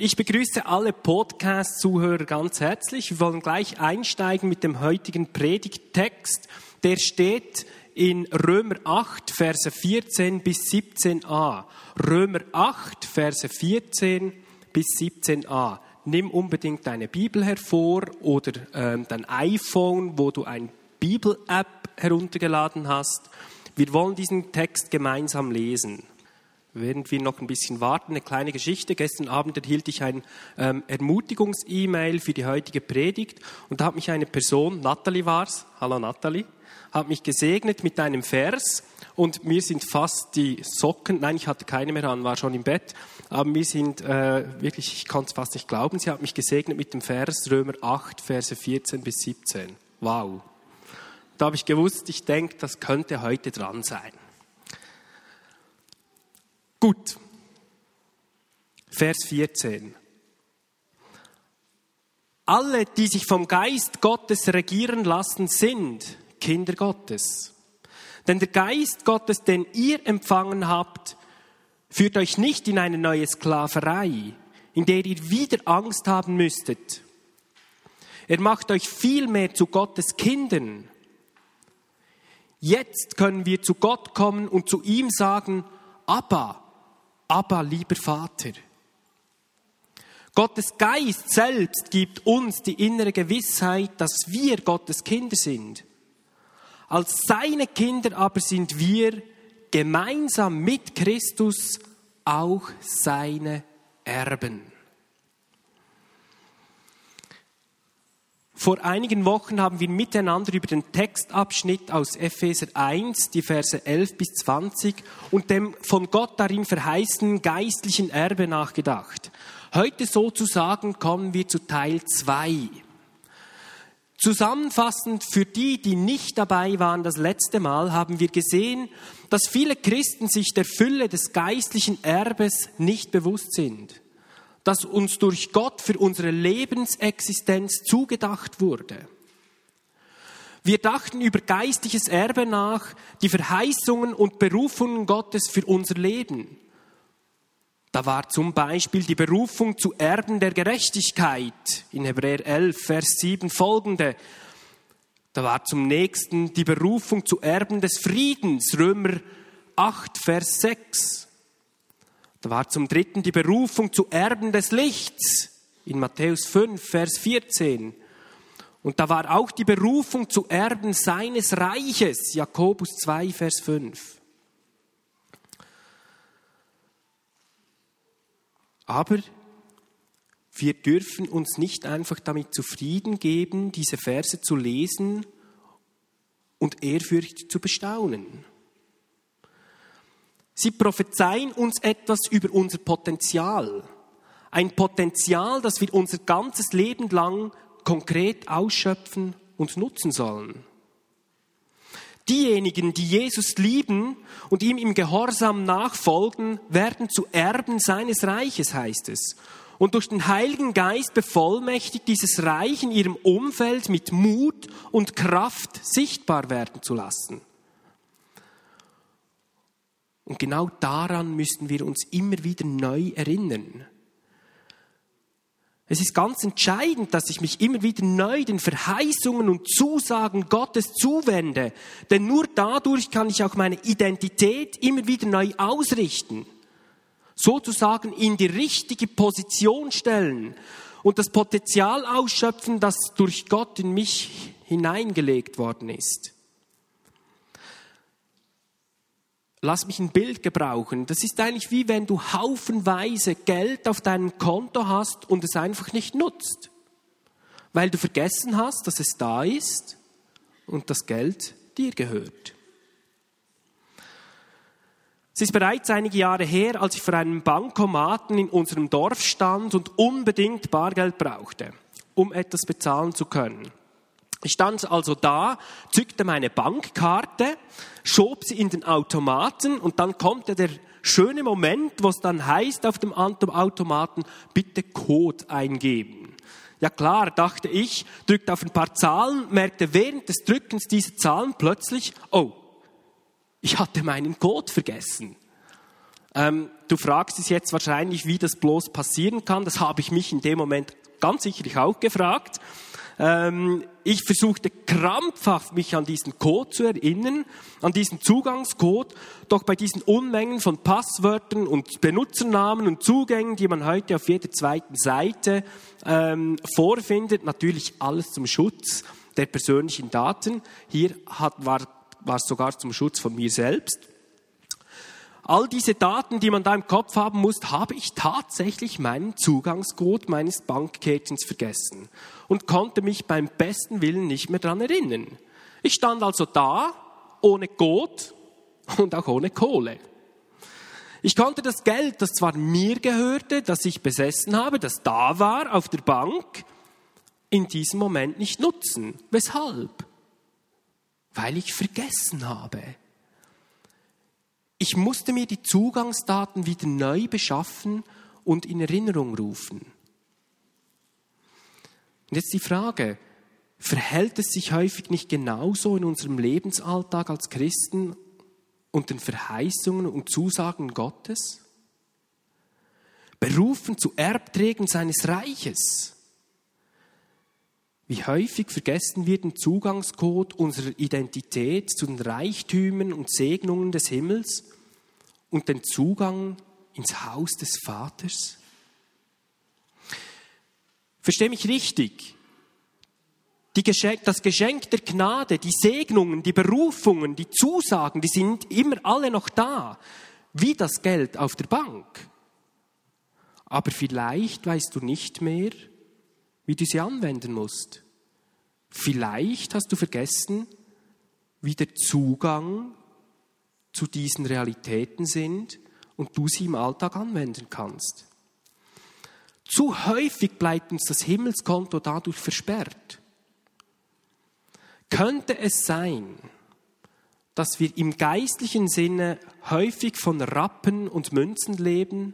ich begrüße alle Podcast-Zuhörer ganz herzlich. Wir wollen gleich einsteigen mit dem heutigen Predigttext. Der steht in Römer 8, Verse 14 bis 17a. Römer 8, Verse 14 bis 17a. Nimm unbedingt deine Bibel hervor oder ähm, dein iPhone, wo du ein Bibel-App heruntergeladen hast. Wir wollen diesen Text gemeinsam lesen. Während wir noch ein bisschen warten, eine kleine Geschichte. Gestern Abend erhielt ich ein ähm, Ermutigungs-E-Mail für die heutige Predigt und da hat mich eine Person, Natalie war's, hallo Natalie, hat mich gesegnet mit einem Vers und mir sind fast die Socken, nein, ich hatte keine mehr an, war schon im Bett, aber mir sind äh, wirklich, ich konnte es fast nicht glauben, sie hat mich gesegnet mit dem Vers Römer 8, Verse 14 bis 17. Wow. Da habe ich gewusst, ich denke, das könnte heute dran sein. Gut. Vers 14. Alle, die sich vom Geist Gottes regieren lassen, sind Kinder Gottes. Denn der Geist Gottes, den ihr empfangen habt, führt euch nicht in eine neue Sklaverei, in der ihr wieder Angst haben müsstet. Er macht euch vielmehr zu Gottes Kindern. Jetzt können wir zu Gott kommen und zu ihm sagen, Abba, aber lieber Vater. Gottes Geist selbst gibt uns die innere Gewissheit, dass wir Gottes Kinder sind. Als seine Kinder aber sind wir gemeinsam mit Christus auch seine Erben. Vor einigen Wochen haben wir miteinander über den Textabschnitt aus Epheser 1, die Verse 11 bis 20 und dem von Gott darin verheißenen geistlichen Erbe nachgedacht. Heute sozusagen kommen wir zu Teil 2. Zusammenfassend für die, die nicht dabei waren das letzte Mal, haben wir gesehen, dass viele Christen sich der Fülle des geistlichen Erbes nicht bewusst sind das uns durch Gott für unsere Lebensexistenz zugedacht wurde. Wir dachten über geistliches Erbe nach, die Verheißungen und Berufungen Gottes für unser Leben. Da war zum Beispiel die Berufung zu Erben der Gerechtigkeit in Hebräer 11, Vers 7 folgende. Da war zum nächsten die Berufung zu Erben des Friedens, Römer 8, Vers 6. Da war zum dritten die Berufung zu Erben des Lichts in Matthäus 5, Vers 14. Und da war auch die Berufung zu Erben seines Reiches, Jakobus 2, Vers 5. Aber wir dürfen uns nicht einfach damit zufrieden geben, diese Verse zu lesen und ehrfürchtig zu bestaunen. Sie prophezeien uns etwas über unser Potenzial. Ein Potenzial, das wir unser ganzes Leben lang konkret ausschöpfen und nutzen sollen. Diejenigen, die Jesus lieben und ihm im Gehorsam nachfolgen, werden zu Erben seines Reiches, heißt es. Und durch den Heiligen Geist bevollmächtigt dieses Reich in ihrem Umfeld mit Mut und Kraft sichtbar werden zu lassen. Und genau daran müssen wir uns immer wieder neu erinnern. Es ist ganz entscheidend, dass ich mich immer wieder neu den Verheißungen und Zusagen Gottes zuwende, denn nur dadurch kann ich auch meine Identität immer wieder neu ausrichten, sozusagen in die richtige Position stellen und das Potenzial ausschöpfen, das durch Gott in mich hineingelegt worden ist. Lass mich ein Bild gebrauchen. Das ist eigentlich wie wenn du haufenweise Geld auf deinem Konto hast und es einfach nicht nutzt. Weil du vergessen hast, dass es da ist und das Geld dir gehört. Es ist bereits einige Jahre her, als ich vor einem Bankomaten in unserem Dorf stand und unbedingt Bargeld brauchte, um etwas bezahlen zu können. Ich stand also da, zückte meine Bankkarte, schob sie in den Automaten und dann kommt der schöne Moment, wo es dann heißt auf dem Automaten, bitte Code eingeben. Ja klar, dachte ich, drückte auf ein paar Zahlen, merkte während des Drückens dieser Zahlen plötzlich, oh, ich hatte meinen Code vergessen. Ähm, du fragst dich jetzt wahrscheinlich, wie das bloß passieren kann. Das habe ich mich in dem Moment ganz sicherlich auch gefragt. Ähm, ich versuchte krampfhaft, mich an diesen Code zu erinnern, an diesen Zugangscode. Doch bei diesen Unmengen von Passwörtern und Benutzernamen und Zugängen, die man heute auf jeder zweiten Seite ähm, vorfindet, natürlich alles zum Schutz der persönlichen Daten. Hier hat, war, war es sogar zum Schutz von mir selbst. All diese Daten, die man da im Kopf haben muss, habe ich tatsächlich meinen Zugangscode meines Bankkätchens vergessen und konnte mich beim besten Willen nicht mehr daran erinnern. Ich stand also da, ohne Code und auch ohne Kohle. Ich konnte das Geld, das zwar mir gehörte, das ich besessen habe, das da war auf der Bank, in diesem Moment nicht nutzen. Weshalb? Weil ich vergessen habe. Ich musste mir die Zugangsdaten wieder neu beschaffen und in Erinnerung rufen. Und jetzt die Frage, verhält es sich häufig nicht genauso in unserem Lebensalltag als Christen und den Verheißungen und Zusagen Gottes? Berufen zu Erbträgen seines Reiches. Wie häufig vergessen wir den Zugangscode unserer Identität zu den Reichtümern und Segnungen des Himmels und den Zugang ins Haus des Vaters? Versteh mich richtig. Geschenk, das Geschenk der Gnade, die Segnungen, die Berufungen, die Zusagen, die sind immer alle noch da, wie das Geld auf der Bank. Aber vielleicht weißt du nicht mehr, wie du sie anwenden musst. Vielleicht hast du vergessen, wie der Zugang zu diesen Realitäten sind und du sie im Alltag anwenden kannst. Zu häufig bleibt uns das Himmelskonto dadurch versperrt. Könnte es sein, dass wir im geistlichen Sinne häufig von Rappen und Münzen leben,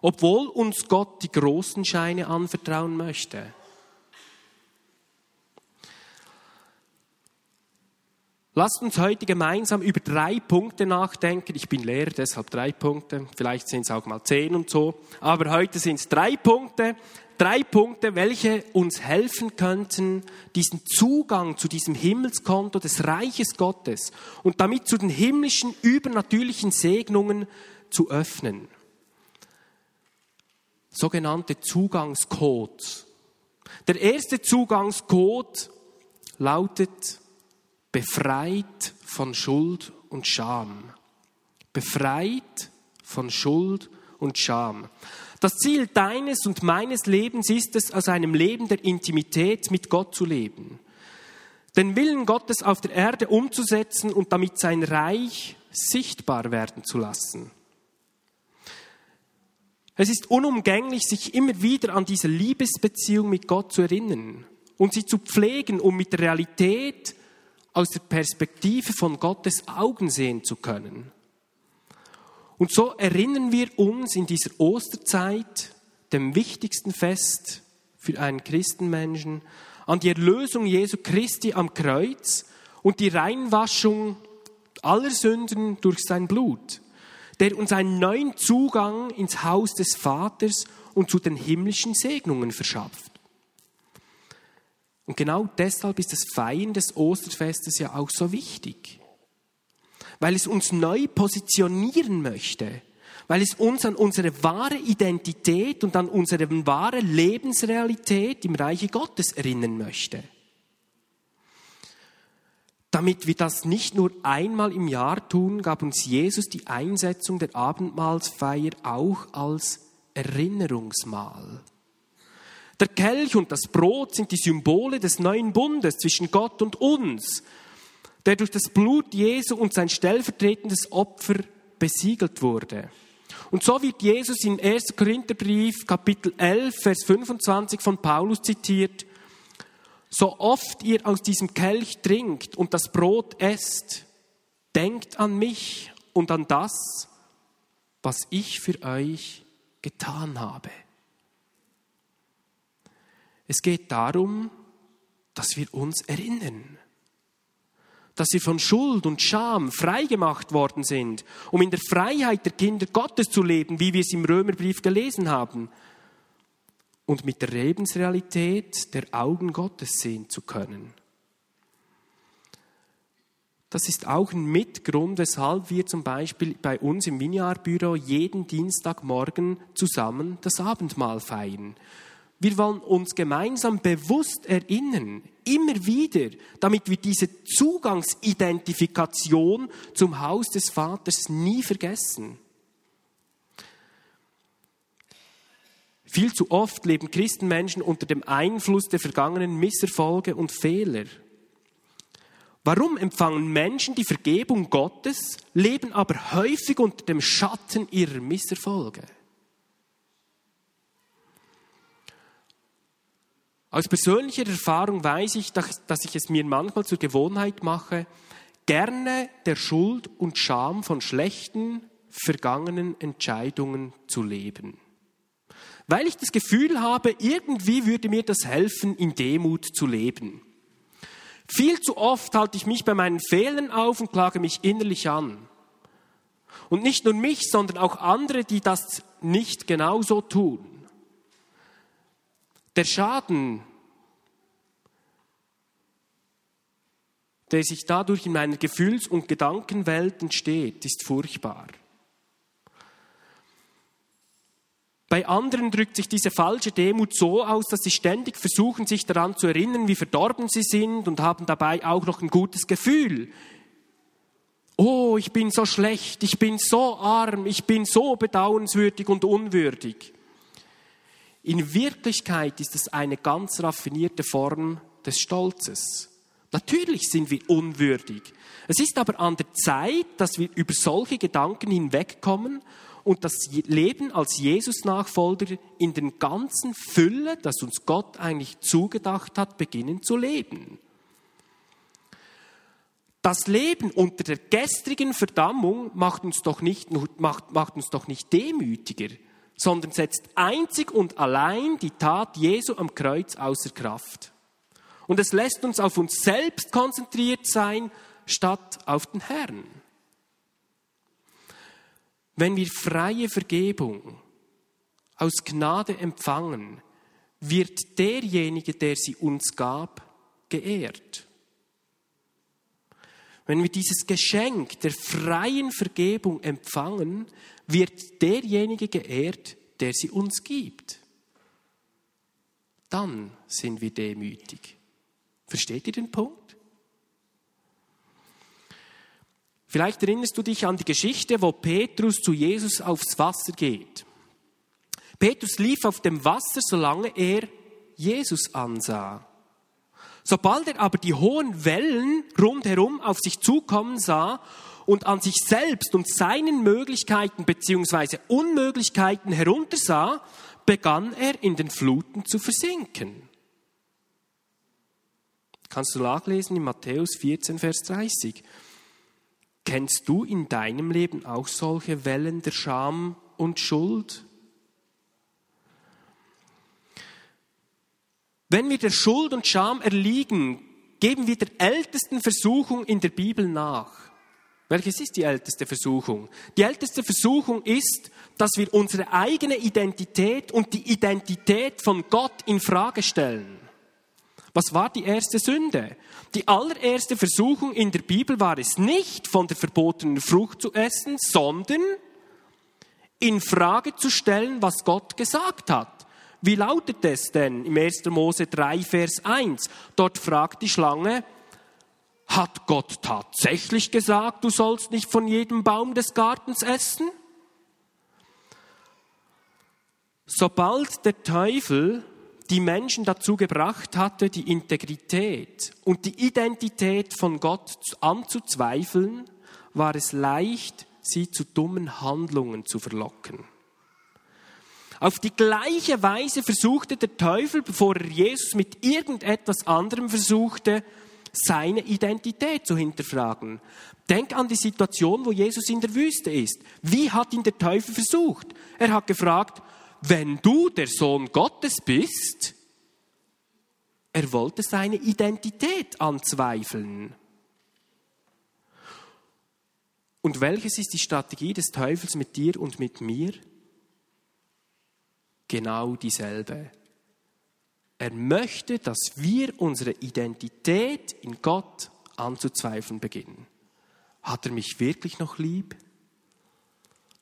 obwohl uns Gott die großen Scheine anvertrauen möchte. Lasst uns heute gemeinsam über drei Punkte nachdenken. Ich bin Lehrer, deshalb drei Punkte. Vielleicht sind es auch mal zehn und so. Aber heute sind es drei Punkte. Drei Punkte, welche uns helfen könnten, diesen Zugang zu diesem Himmelskonto des Reiches Gottes und damit zu den himmlischen, übernatürlichen Segnungen zu öffnen sogenannte Zugangscodes. Der erste Zugangscode lautet befreit von Schuld und Scham. Befreit von Schuld und Scham. Das Ziel deines und meines Lebens ist es, aus einem Leben der Intimität mit Gott zu leben. Den Willen Gottes auf der Erde umzusetzen und damit sein Reich sichtbar werden zu lassen. Es ist unumgänglich, sich immer wieder an diese Liebesbeziehung mit Gott zu erinnern und sie zu pflegen, um mit der Realität aus der Perspektive von Gottes Augen sehen zu können. Und so erinnern wir uns in dieser Osterzeit, dem wichtigsten Fest für einen Christenmenschen, an die Erlösung Jesu Christi am Kreuz und die Reinwaschung aller Sünden durch sein Blut der uns einen neuen Zugang ins Haus des Vaters und zu den himmlischen Segnungen verschafft. Und genau deshalb ist das Feiern des Osterfestes ja auch so wichtig, weil es uns neu positionieren möchte, weil es uns an unsere wahre Identität und an unsere wahre Lebensrealität im Reiche Gottes erinnern möchte. Damit wir das nicht nur einmal im Jahr tun, gab uns Jesus die Einsetzung der Abendmahlsfeier auch als Erinnerungsmahl. Der Kelch und das Brot sind die Symbole des neuen Bundes zwischen Gott und uns, der durch das Blut Jesu und sein stellvertretendes Opfer besiegelt wurde. Und so wird Jesus im 1. Korintherbrief Kapitel 11, Vers 25 von Paulus zitiert, so oft ihr aus diesem Kelch trinkt und das Brot esst, denkt an mich und an das, was ich für euch getan habe. Es geht darum, dass wir uns erinnern, dass wir von Schuld und Scham frei gemacht worden sind, um in der Freiheit der Kinder Gottes zu leben, wie wir es im Römerbrief gelesen haben, und mit der Lebensrealität der Augen Gottes sehen zu können. Das ist auch ein Mitgrund, weshalb wir zum Beispiel bei uns im Miniarbüro jeden Dienstagmorgen zusammen das Abendmahl feiern. Wir wollen uns gemeinsam bewusst erinnern, immer wieder, damit wir diese Zugangsidentifikation zum Haus des Vaters nie vergessen. Viel zu oft leben Christenmenschen unter dem Einfluss der vergangenen Misserfolge und Fehler. Warum empfangen Menschen die Vergebung Gottes, leben aber häufig unter dem Schatten ihrer Misserfolge? Aus persönlicher Erfahrung weiß ich, dass ich es mir manchmal zur Gewohnheit mache, gerne der Schuld und Scham von schlechten, vergangenen Entscheidungen zu leben. Weil ich das Gefühl habe, irgendwie würde mir das helfen, in Demut zu leben. Viel zu oft halte ich mich bei meinen Fehlern auf und klage mich innerlich an. Und nicht nur mich, sondern auch andere, die das nicht genauso tun. Der Schaden, der sich dadurch in meiner Gefühls- und Gedankenwelt entsteht, ist furchtbar. Bei anderen drückt sich diese falsche Demut so aus, dass sie ständig versuchen, sich daran zu erinnern, wie verdorben sie sind und haben dabei auch noch ein gutes Gefühl. Oh, ich bin so schlecht, ich bin so arm, ich bin so bedauernswürdig und unwürdig. In Wirklichkeit ist es eine ganz raffinierte Form des Stolzes. Natürlich sind wir unwürdig. Es ist aber an der Zeit, dass wir über solche Gedanken hinwegkommen und das Leben als Jesus-Nachfolger in den ganzen Fülle, das uns Gott eigentlich zugedacht hat, beginnen zu leben. Das Leben unter der gestrigen Verdammung macht uns doch nicht, macht, macht uns doch nicht demütiger, sondern setzt einzig und allein die Tat Jesu am Kreuz außer Kraft. Und es lässt uns auf uns selbst konzentriert sein, statt auf den Herrn. Wenn wir freie Vergebung aus Gnade empfangen, wird derjenige, der sie uns gab, geehrt. Wenn wir dieses Geschenk der freien Vergebung empfangen, wird derjenige geehrt, der sie uns gibt. Dann sind wir demütig. Versteht ihr den Punkt? Vielleicht erinnerst du dich an die Geschichte, wo Petrus zu Jesus aufs Wasser geht. Petrus lief auf dem Wasser, solange er Jesus ansah. Sobald er aber die hohen Wellen rundherum auf sich zukommen sah und an sich selbst und seinen Möglichkeiten bzw. Unmöglichkeiten heruntersah, begann er in den Fluten zu versinken. Kannst du nachlesen in Matthäus 14, Vers 30. Kennst du in deinem Leben auch solche Wellen der Scham und Schuld? Wenn wir der Schuld und Scham erliegen, geben wir der ältesten Versuchung in der Bibel nach. Welches ist die älteste Versuchung? Die älteste Versuchung ist, dass wir unsere eigene Identität und die Identität von Gott in Frage stellen. Was war die erste Sünde? Die allererste Versuchung in der Bibel war es nicht, von der verbotenen Frucht zu essen, sondern in Frage zu stellen, was Gott gesagt hat. Wie lautet es denn im 1. Mose 3, Vers 1? Dort fragt die Schlange, hat Gott tatsächlich gesagt, du sollst nicht von jedem Baum des Gartens essen? Sobald der Teufel die Menschen dazu gebracht hatte, die Integrität und die Identität von Gott anzuzweifeln, war es leicht, sie zu dummen Handlungen zu verlocken. Auf die gleiche Weise versuchte der Teufel, bevor er Jesus mit irgendetwas anderem versuchte, seine Identität zu hinterfragen. Denk an die Situation, wo Jesus in der Wüste ist. Wie hat ihn der Teufel versucht? Er hat gefragt, wenn du der Sohn Gottes bist, er wollte seine Identität anzweifeln. Und welches ist die Strategie des Teufels mit dir und mit mir? Genau dieselbe. Er möchte, dass wir unsere Identität in Gott anzuzweifeln beginnen. Hat er mich wirklich noch lieb?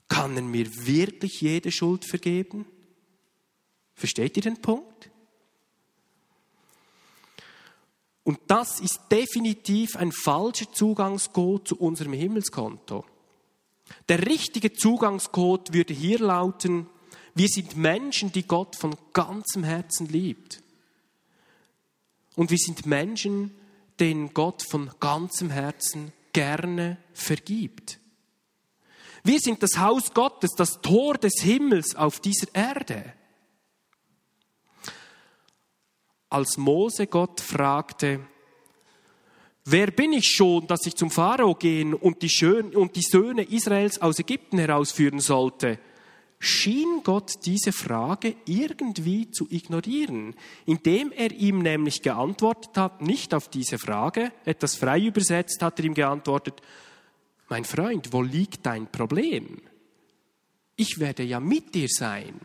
Kann er mir wirklich jede Schuld vergeben? Versteht ihr den Punkt? Und das ist definitiv ein falscher Zugangscode zu unserem Himmelskonto. Der richtige Zugangscode würde hier lauten, wir sind Menschen, die Gott von ganzem Herzen liebt. Und wir sind Menschen, denen Gott von ganzem Herzen gerne vergibt. Wir sind das Haus Gottes, das Tor des Himmels auf dieser Erde. Als Mose Gott fragte, wer bin ich schon, dass ich zum Pharao gehen und die, Schön und die Söhne Israels aus Ägypten herausführen sollte, schien Gott diese Frage irgendwie zu ignorieren, indem er ihm nämlich geantwortet hat, nicht auf diese Frage, etwas frei übersetzt hat er ihm geantwortet, mein Freund, wo liegt dein Problem? Ich werde ja mit dir sein.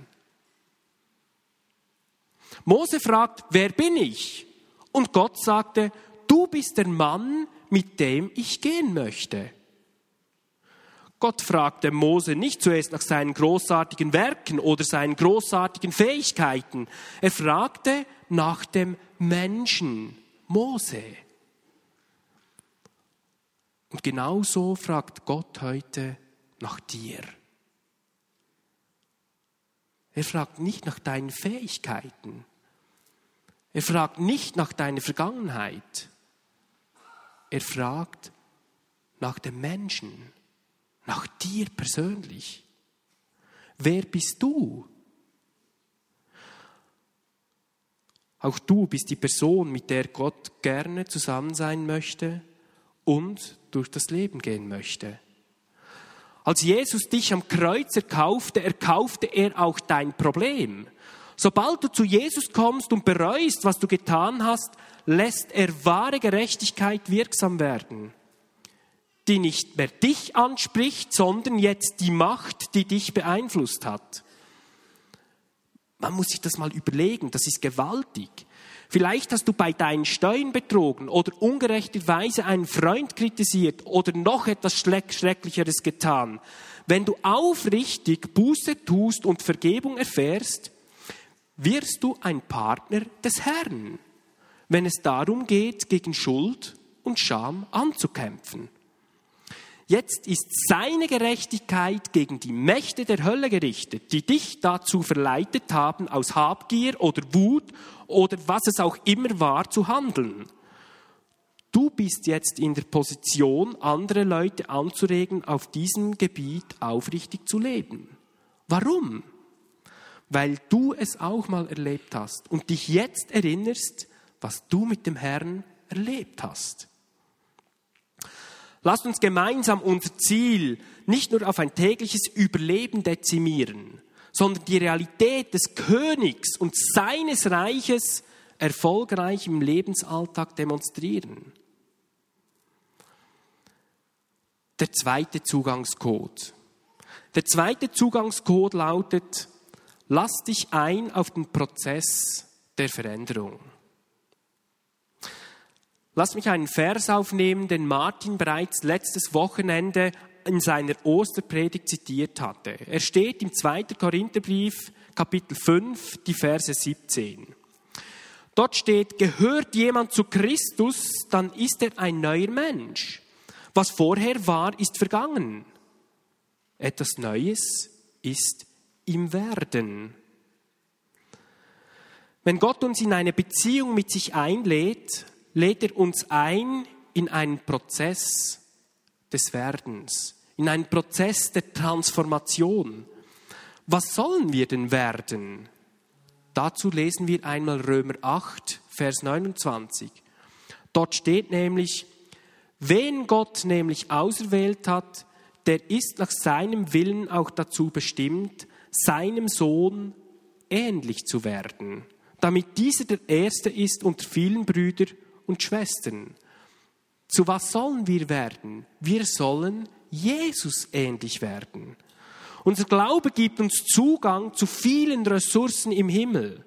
Mose fragt, wer bin ich? Und Gott sagte, du bist der Mann, mit dem ich gehen möchte. Gott fragte Mose nicht zuerst nach seinen großartigen Werken oder seinen großartigen Fähigkeiten. Er fragte nach dem Menschen Mose. Und genauso fragt Gott heute nach dir. Er fragt nicht nach deinen Fähigkeiten. Er fragt nicht nach deiner Vergangenheit. Er fragt nach dem Menschen nach dir persönlich. Wer bist du? Auch du bist die Person, mit der Gott gerne zusammen sein möchte und durch das Leben gehen möchte. Als Jesus dich am Kreuz erkaufte, erkaufte er auch dein Problem. Sobald du zu Jesus kommst und bereust, was du getan hast, lässt er wahre Gerechtigkeit wirksam werden die nicht mehr dich anspricht, sondern jetzt die Macht, die dich beeinflusst hat. Man muss sich das mal überlegen, das ist gewaltig. Vielleicht hast du bei deinen Steuern betrogen oder ungerechterweise einen Freund kritisiert oder noch etwas Schrecklicheres getan. Wenn du aufrichtig Buße tust und Vergebung erfährst, wirst du ein Partner des Herrn, wenn es darum geht, gegen Schuld und Scham anzukämpfen. Jetzt ist seine Gerechtigkeit gegen die Mächte der Hölle gerichtet, die dich dazu verleitet haben, aus Habgier oder Wut oder was es auch immer war, zu handeln. Du bist jetzt in der Position, andere Leute anzuregen, auf diesem Gebiet aufrichtig zu leben. Warum? Weil du es auch mal erlebt hast und dich jetzt erinnerst, was du mit dem Herrn erlebt hast. Lasst uns gemeinsam unser Ziel nicht nur auf ein tägliches Überleben dezimieren, sondern die Realität des Königs und seines Reiches erfolgreich im Lebensalltag demonstrieren. Der zweite Zugangscode. Der zweite Zugangscode lautet, lass dich ein auf den Prozess der Veränderung. Lass mich einen Vers aufnehmen, den Martin bereits letztes Wochenende in seiner Osterpredigt zitiert hatte. Er steht im 2. Korintherbrief, Kapitel 5, die Verse 17. Dort steht, gehört jemand zu Christus, dann ist er ein neuer Mensch. Was vorher war, ist vergangen. Etwas Neues ist im Werden. Wenn Gott uns in eine Beziehung mit sich einlädt, lädt er uns ein in einen Prozess des Werdens, in einen Prozess der Transformation. Was sollen wir denn werden? Dazu lesen wir einmal Römer 8, Vers 29. Dort steht nämlich, wen Gott nämlich auserwählt hat, der ist nach seinem Willen auch dazu bestimmt, seinem Sohn ähnlich zu werden, damit dieser der Erste ist unter vielen Brüdern und Schwestern, zu was sollen wir werden? Wir sollen Jesus ähnlich werden. Unser Glaube gibt uns Zugang zu vielen Ressourcen im Himmel.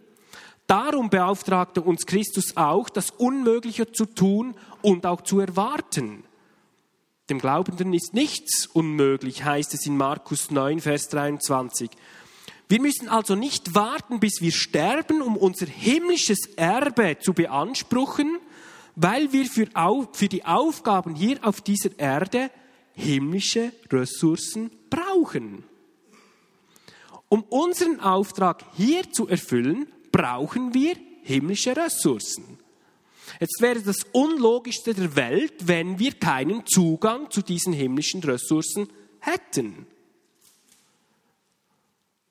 Darum beauftragte uns Christus auch, das Unmögliche zu tun und auch zu erwarten. Dem Glaubenden ist nichts unmöglich, heißt es in Markus 9, Vers 23. Wir müssen also nicht warten, bis wir sterben, um unser himmlisches Erbe zu beanspruchen, weil wir für, für die Aufgaben hier auf dieser Erde himmlische Ressourcen brauchen. Um unseren Auftrag hier zu erfüllen, brauchen wir himmlische Ressourcen. Jetzt wäre das Unlogischste der Welt, wenn wir keinen Zugang zu diesen himmlischen Ressourcen hätten.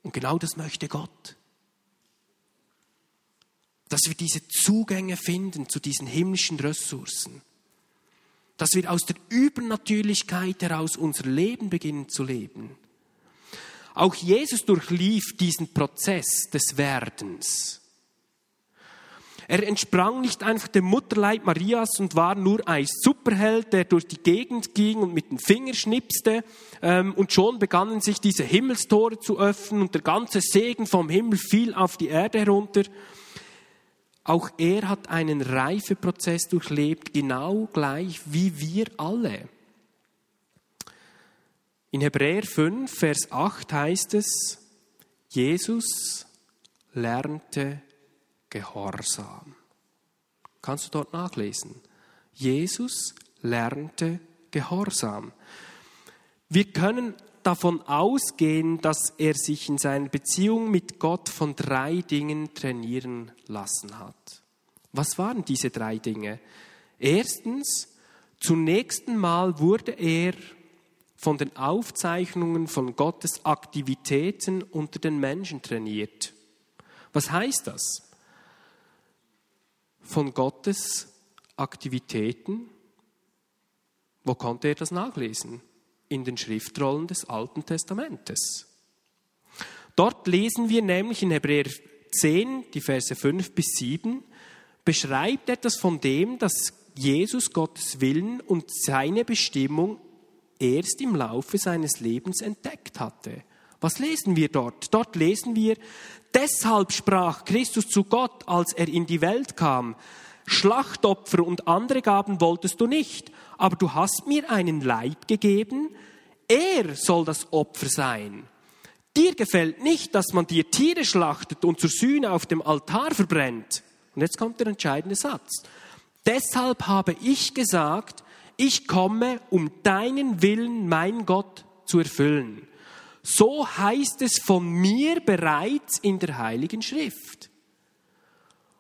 Und genau das möchte Gott. Dass wir diese Zugänge finden zu diesen himmlischen Ressourcen. Dass wir aus der Übernatürlichkeit heraus unser Leben beginnen zu leben. Auch Jesus durchlief diesen Prozess des Werdens. Er entsprang nicht einfach dem Mutterleib Marias und war nur ein Superheld, der durch die Gegend ging und mit dem Finger schnipste. Ähm, und schon begannen sich diese Himmelstore zu öffnen und der ganze Segen vom Himmel fiel auf die Erde herunter. Auch er hat einen Reifeprozess durchlebt, genau gleich wie wir alle. In Hebräer 5, Vers 8 heißt es, Jesus lernte Gehorsam. Kannst du dort nachlesen? Jesus lernte Gehorsam. Wir können davon ausgehen, dass er sich in seiner Beziehung mit Gott von drei Dingen trainieren lassen hat. Was waren diese drei Dinge? Erstens, zunächst einmal wurde er von den Aufzeichnungen von Gottes Aktivitäten unter den Menschen trainiert. Was heißt das? von Gottes Aktivitäten. Wo konnte er das nachlesen? In den Schriftrollen des Alten Testamentes. Dort lesen wir nämlich in Hebräer 10, die Verse 5 bis 7, beschreibt etwas von dem, dass Jesus Gottes Willen und seine Bestimmung erst im Laufe seines Lebens entdeckt hatte. Was lesen wir dort? Dort lesen wir, deshalb sprach Christus zu Gott, als er in die Welt kam, Schlachtopfer und andere Gaben wolltest du nicht, aber du hast mir einen Leib gegeben, er soll das Opfer sein. Dir gefällt nicht, dass man dir Tiere schlachtet und zur Sühne auf dem Altar verbrennt. Und jetzt kommt der entscheidende Satz. Deshalb habe ich gesagt, ich komme, um deinen Willen, mein Gott, zu erfüllen. So heißt es von mir bereits in der Heiligen Schrift.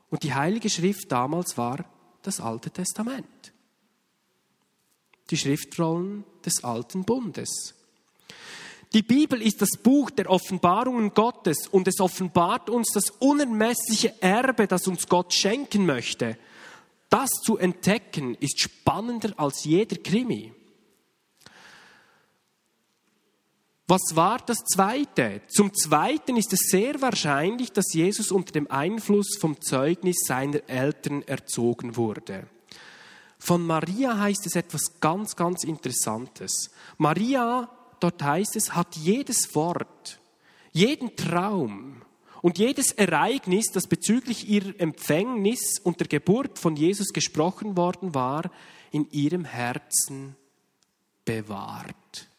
Und die Heilige Schrift damals war das Alte Testament. Die Schriftrollen des Alten Bundes. Die Bibel ist das Buch der Offenbarungen Gottes und es offenbart uns das unermessliche Erbe, das uns Gott schenken möchte. Das zu entdecken ist spannender als jeder Krimi. Was war das Zweite? Zum Zweiten ist es sehr wahrscheinlich, dass Jesus unter dem Einfluss vom Zeugnis seiner Eltern erzogen wurde. Von Maria heißt es etwas ganz, ganz Interessantes. Maria, dort heißt es, hat jedes Wort, jeden Traum und jedes Ereignis, das bezüglich ihrer Empfängnis und der Geburt von Jesus gesprochen worden war, in ihrem Herzen bewahrt.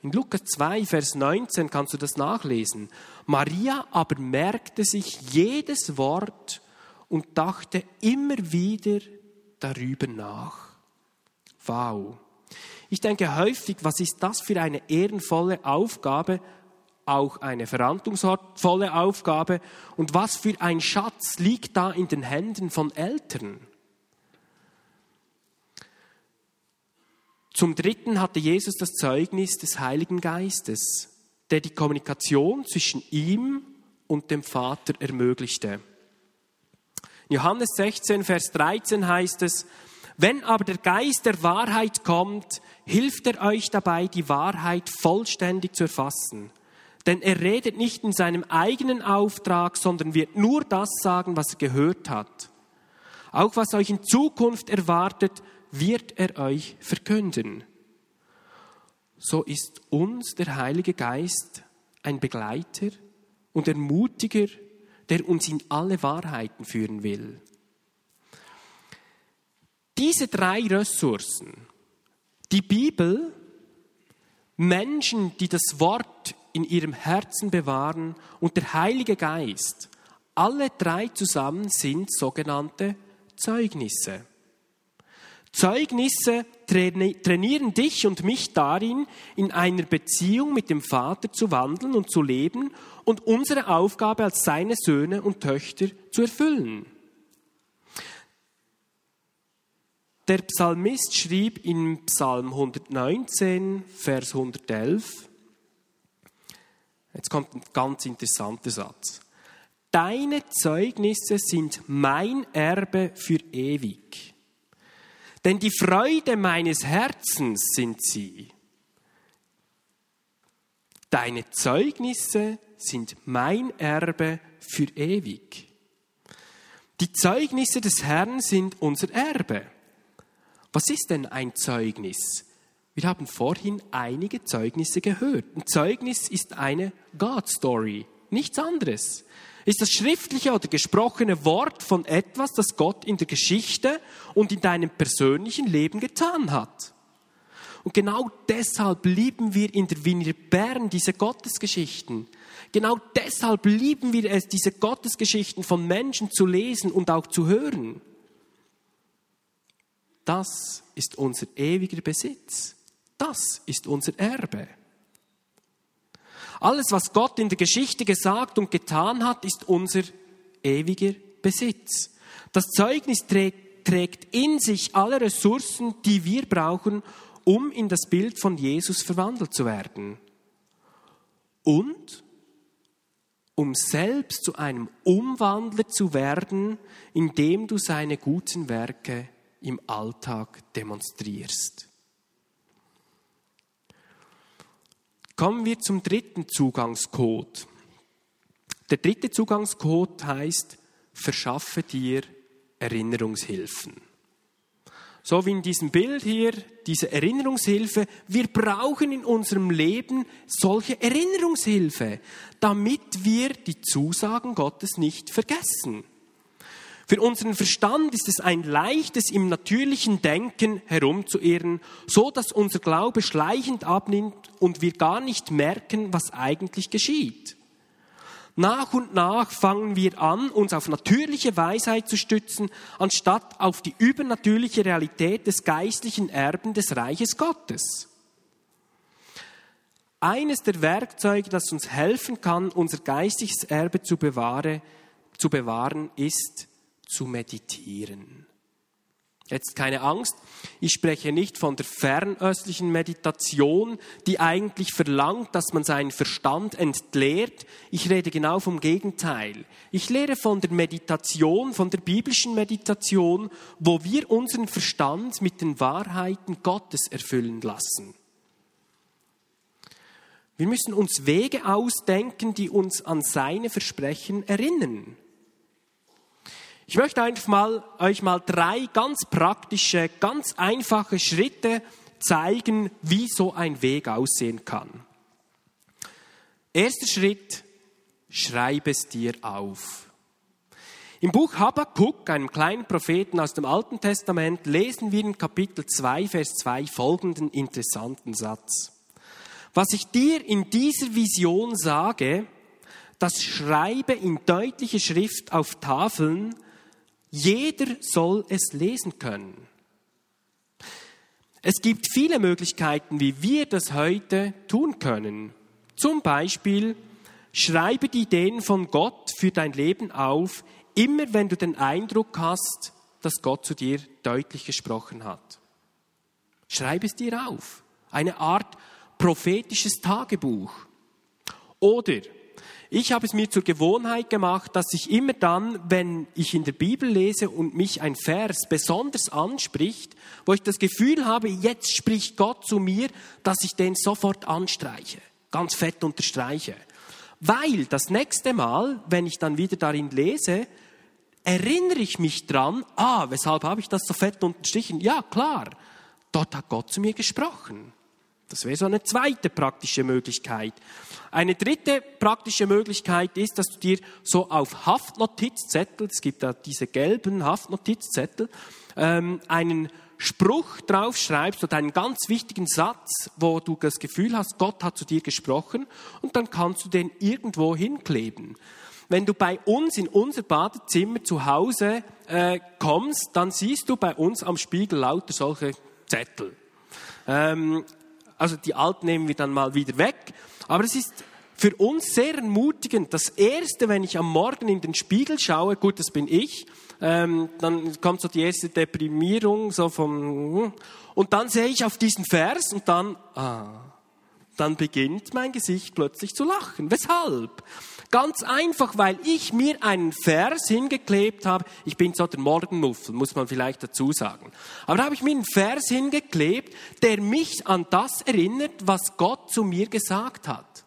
In Lukas 2, Vers 19 kannst du das nachlesen. Maria aber merkte sich jedes Wort und dachte immer wieder darüber nach. Wow. Ich denke häufig, was ist das für eine ehrenvolle Aufgabe, auch eine verantwortungsvolle Aufgabe und was für ein Schatz liegt da in den Händen von Eltern? Zum Dritten hatte Jesus das Zeugnis des Heiligen Geistes, der die Kommunikation zwischen ihm und dem Vater ermöglichte. Johannes 16, Vers 13 heißt es, wenn aber der Geist der Wahrheit kommt, hilft er euch dabei, die Wahrheit vollständig zu erfassen. Denn er redet nicht in seinem eigenen Auftrag, sondern wird nur das sagen, was er gehört hat. Auch was euch in Zukunft erwartet, wird er euch verkünden. so ist uns der Heilige Geist ein Begleiter und Ermutiger, der uns in alle Wahrheiten führen will. Diese drei Ressourcen, die Bibel, Menschen, die das Wort in ihrem Herzen bewahren und der Heilige Geist, alle drei zusammen sind sogenannte Zeugnisse. Zeugnisse trainieren dich und mich darin, in einer Beziehung mit dem Vater zu wandeln und zu leben und unsere Aufgabe als seine Söhne und Töchter zu erfüllen. Der Psalmist schrieb in Psalm 119, Vers 111, jetzt kommt ein ganz interessanter Satz. Deine Zeugnisse sind mein Erbe für ewig. Denn die Freude meines Herzens sind sie. Deine Zeugnisse sind mein Erbe für ewig. Die Zeugnisse des Herrn sind unser Erbe. Was ist denn ein Zeugnis? Wir haben vorhin einige Zeugnisse gehört. Ein Zeugnis ist eine God Story, nichts anderes. Ist das schriftliche oder gesprochene Wort von etwas, das Gott in der Geschichte und in deinem persönlichen Leben getan hat. Und genau deshalb lieben wir in der Wiener Bern diese Gottesgeschichten. Genau deshalb lieben wir es, diese Gottesgeschichten von Menschen zu lesen und auch zu hören. Das ist unser ewiger Besitz. Das ist unser Erbe. Alles, was Gott in der Geschichte gesagt und getan hat, ist unser ewiger Besitz. Das Zeugnis trägt in sich alle Ressourcen, die wir brauchen, um in das Bild von Jesus verwandelt zu werden. Und um selbst zu einem Umwandler zu werden, indem du seine guten Werke im Alltag demonstrierst. Kommen wir zum dritten Zugangscode. Der dritte Zugangscode heißt, verschaffe dir Erinnerungshilfen. So wie in diesem Bild hier, diese Erinnerungshilfe. Wir brauchen in unserem Leben solche Erinnerungshilfe, damit wir die Zusagen Gottes nicht vergessen. Für unseren Verstand ist es ein leichtes, im natürlichen Denken herumzuirren, so dass unser Glaube schleichend abnimmt und wir gar nicht merken, was eigentlich geschieht. Nach und nach fangen wir an, uns auf natürliche Weisheit zu stützen, anstatt auf die übernatürliche Realität des geistlichen Erben des Reiches Gottes. Eines der Werkzeuge, das uns helfen kann, unser geistiges Erbe zu, bewahre, zu bewahren, ist zu meditieren. Jetzt keine Angst, ich spreche nicht von der fernöstlichen Meditation, die eigentlich verlangt, dass man seinen Verstand entleert. Ich rede genau vom Gegenteil. Ich lehre von der Meditation, von der biblischen Meditation, wo wir unseren Verstand mit den Wahrheiten Gottes erfüllen lassen. Wir müssen uns Wege ausdenken, die uns an seine Versprechen erinnern. Ich möchte einfach mal, euch mal drei ganz praktische, ganz einfache Schritte zeigen, wie so ein Weg aussehen kann. Erster Schritt, schreib es dir auf. Im Buch Habakkuk, einem kleinen Propheten aus dem Alten Testament, lesen wir in Kapitel 2, Vers 2 folgenden interessanten Satz. Was ich dir in dieser Vision sage, das schreibe in deutliche Schrift auf Tafeln, jeder soll es lesen können. Es gibt viele Möglichkeiten, wie wir das heute tun können. Zum Beispiel, schreibe die Ideen von Gott für dein Leben auf, immer wenn du den Eindruck hast, dass Gott zu dir deutlich gesprochen hat. Schreib es dir auf. Eine Art prophetisches Tagebuch. Oder ich habe es mir zur Gewohnheit gemacht, dass ich immer dann, wenn ich in der Bibel lese und mich ein Vers besonders anspricht, wo ich das Gefühl habe, jetzt spricht Gott zu mir, dass ich den sofort anstreiche, ganz fett unterstreiche. Weil das nächste Mal, wenn ich dann wieder darin lese, erinnere ich mich dran, ah, weshalb habe ich das so fett unterstrichen? Ja, klar, dort hat Gott zu mir gesprochen. Das wäre so eine zweite praktische Möglichkeit. Eine dritte praktische Möglichkeit ist, dass du dir so auf Haftnotizzettel, es gibt da diese gelben Haftnotizzettel, ähm, einen Spruch draufschreibst oder einen ganz wichtigen Satz, wo du das Gefühl hast, Gott hat zu dir gesprochen und dann kannst du den irgendwo hinkleben. Wenn du bei uns in unser Badezimmer zu Hause äh, kommst, dann siehst du bei uns am Spiegel lauter solche Zettel. Ähm, also die alten nehmen wir dann mal wieder weg. Aber es ist für uns sehr ermutigend. Das Erste, wenn ich am Morgen in den Spiegel schaue, gut, das bin ich, ähm, dann kommt so die erste Deprimierung, so vom, und dann sehe ich auf diesen Vers und dann, ah, dann beginnt mein Gesicht plötzlich zu lachen. Weshalb? Ganz einfach, weil ich mir einen Vers hingeklebt habe. Ich bin so der Morgenmuffel, muss man vielleicht dazu sagen. Aber da habe ich mir einen Vers hingeklebt, der mich an das erinnert, was Gott zu mir gesagt hat.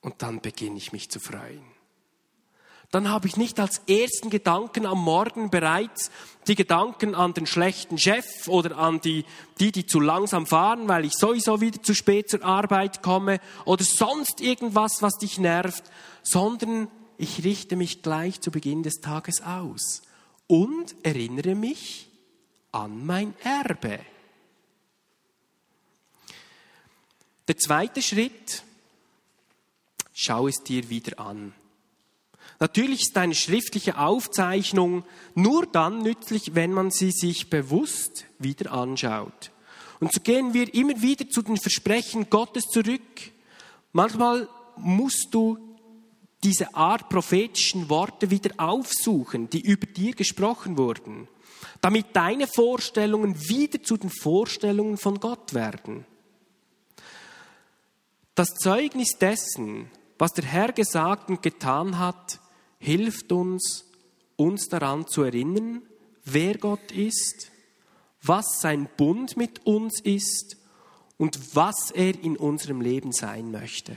Und dann beginne ich mich zu freuen dann habe ich nicht als ersten Gedanken am Morgen bereits die Gedanken an den schlechten Chef oder an die, die, die zu langsam fahren, weil ich sowieso wieder zu spät zur Arbeit komme oder sonst irgendwas, was dich nervt, sondern ich richte mich gleich zu Beginn des Tages aus und erinnere mich an mein Erbe. Der zweite Schritt, schau es dir wieder an. Natürlich ist eine schriftliche Aufzeichnung nur dann nützlich, wenn man sie sich bewusst wieder anschaut. Und so gehen wir immer wieder zu den Versprechen Gottes zurück. Manchmal musst du diese Art prophetischen Worte wieder aufsuchen, die über dir gesprochen wurden, damit deine Vorstellungen wieder zu den Vorstellungen von Gott werden. Das Zeugnis dessen, was der Herr gesagt und getan hat, hilft uns, uns daran zu erinnern, wer Gott ist, was sein Bund mit uns ist und was er in unserem Leben sein möchte.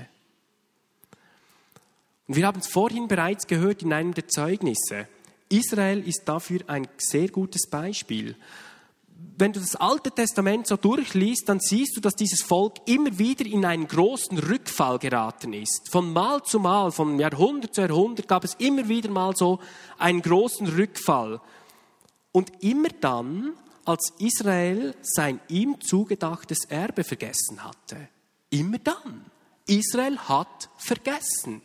Und wir haben es vorhin bereits gehört in einem der Zeugnisse. Israel ist dafür ein sehr gutes Beispiel wenn du das Alte Testament so durchliest, dann siehst du, dass dieses Volk immer wieder in einen großen Rückfall geraten ist. Von Mal zu Mal, von Jahrhundert zu Jahrhundert gab es immer wieder mal so einen großen Rückfall. Und immer dann, als Israel sein ihm zugedachtes Erbe vergessen hatte. Immer dann. Israel hat vergessen.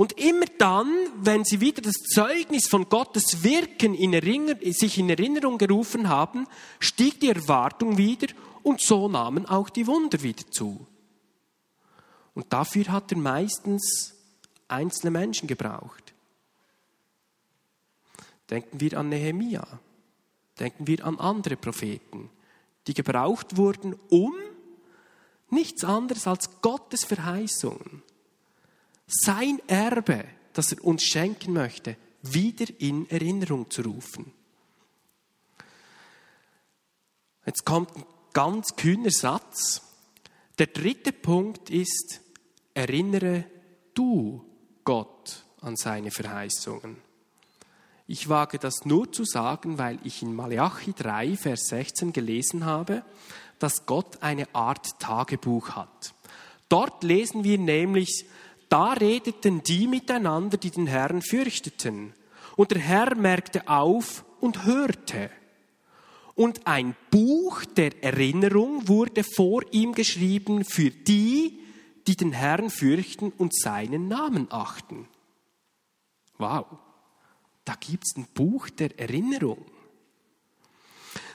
Und immer dann, wenn sie wieder das Zeugnis von Gottes Wirken in sich in Erinnerung gerufen haben, stieg die Erwartung wieder und so nahmen auch die Wunder wieder zu. Und dafür hat er meistens einzelne Menschen gebraucht. Denken wir an Nehemia, denken wir an andere Propheten, die gebraucht wurden, um nichts anderes als Gottes Verheißungen sein Erbe, das er uns schenken möchte, wieder in Erinnerung zu rufen. Jetzt kommt ein ganz kühner Satz. Der dritte Punkt ist, erinnere du Gott an seine Verheißungen. Ich wage das nur zu sagen, weil ich in Malachi 3, Vers 16 gelesen habe, dass Gott eine Art Tagebuch hat. Dort lesen wir nämlich, da redeten die miteinander, die den Herrn fürchteten. Und der Herr merkte auf und hörte. Und ein Buch der Erinnerung wurde vor ihm geschrieben für die, die den Herrn fürchten und seinen Namen achten. Wow, da gibt's ein Buch der Erinnerung.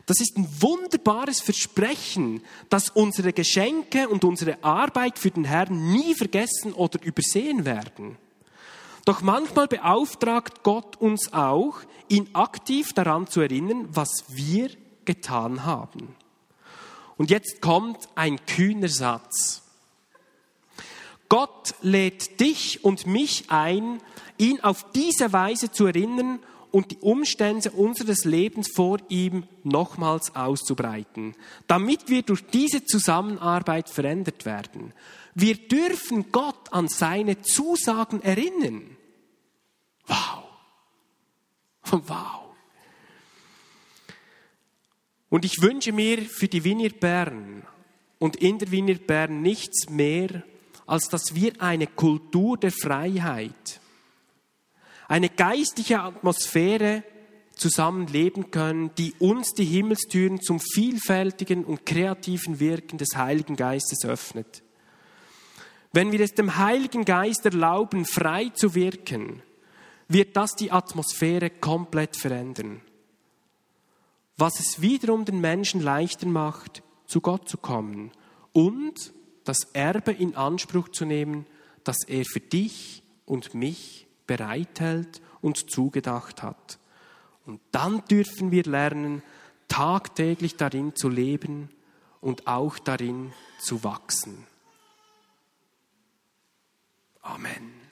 Das ist ein wunderbares Versprechen, dass unsere Geschenke und unsere Arbeit für den Herrn nie vergessen oder übersehen werden. Doch manchmal beauftragt Gott uns auch, ihn aktiv daran zu erinnern, was wir getan haben. Und jetzt kommt ein kühner Satz. Gott lädt dich und mich ein, ihn auf diese Weise zu erinnern und die Umstände unseres Lebens vor ihm nochmals auszubreiten, damit wir durch diese Zusammenarbeit verändert werden. Wir dürfen Gott an seine Zusagen erinnern. Wow. Wow. Und ich wünsche mir für die Wiener Bern und in der Wiener Bern nichts mehr, als dass wir eine Kultur der Freiheit, eine geistliche Atmosphäre zusammenleben können, die uns die Himmelstüren zum vielfältigen und kreativen Wirken des Heiligen Geistes öffnet. Wenn wir es dem Heiligen Geist erlauben, frei zu wirken, wird das die Atmosphäre komplett verändern. Was es wiederum den Menschen leichter macht, zu Gott zu kommen und das Erbe in Anspruch zu nehmen, das er für dich und mich bereithält und zugedacht hat. Und dann dürfen wir lernen, tagtäglich darin zu leben und auch darin zu wachsen. Amen.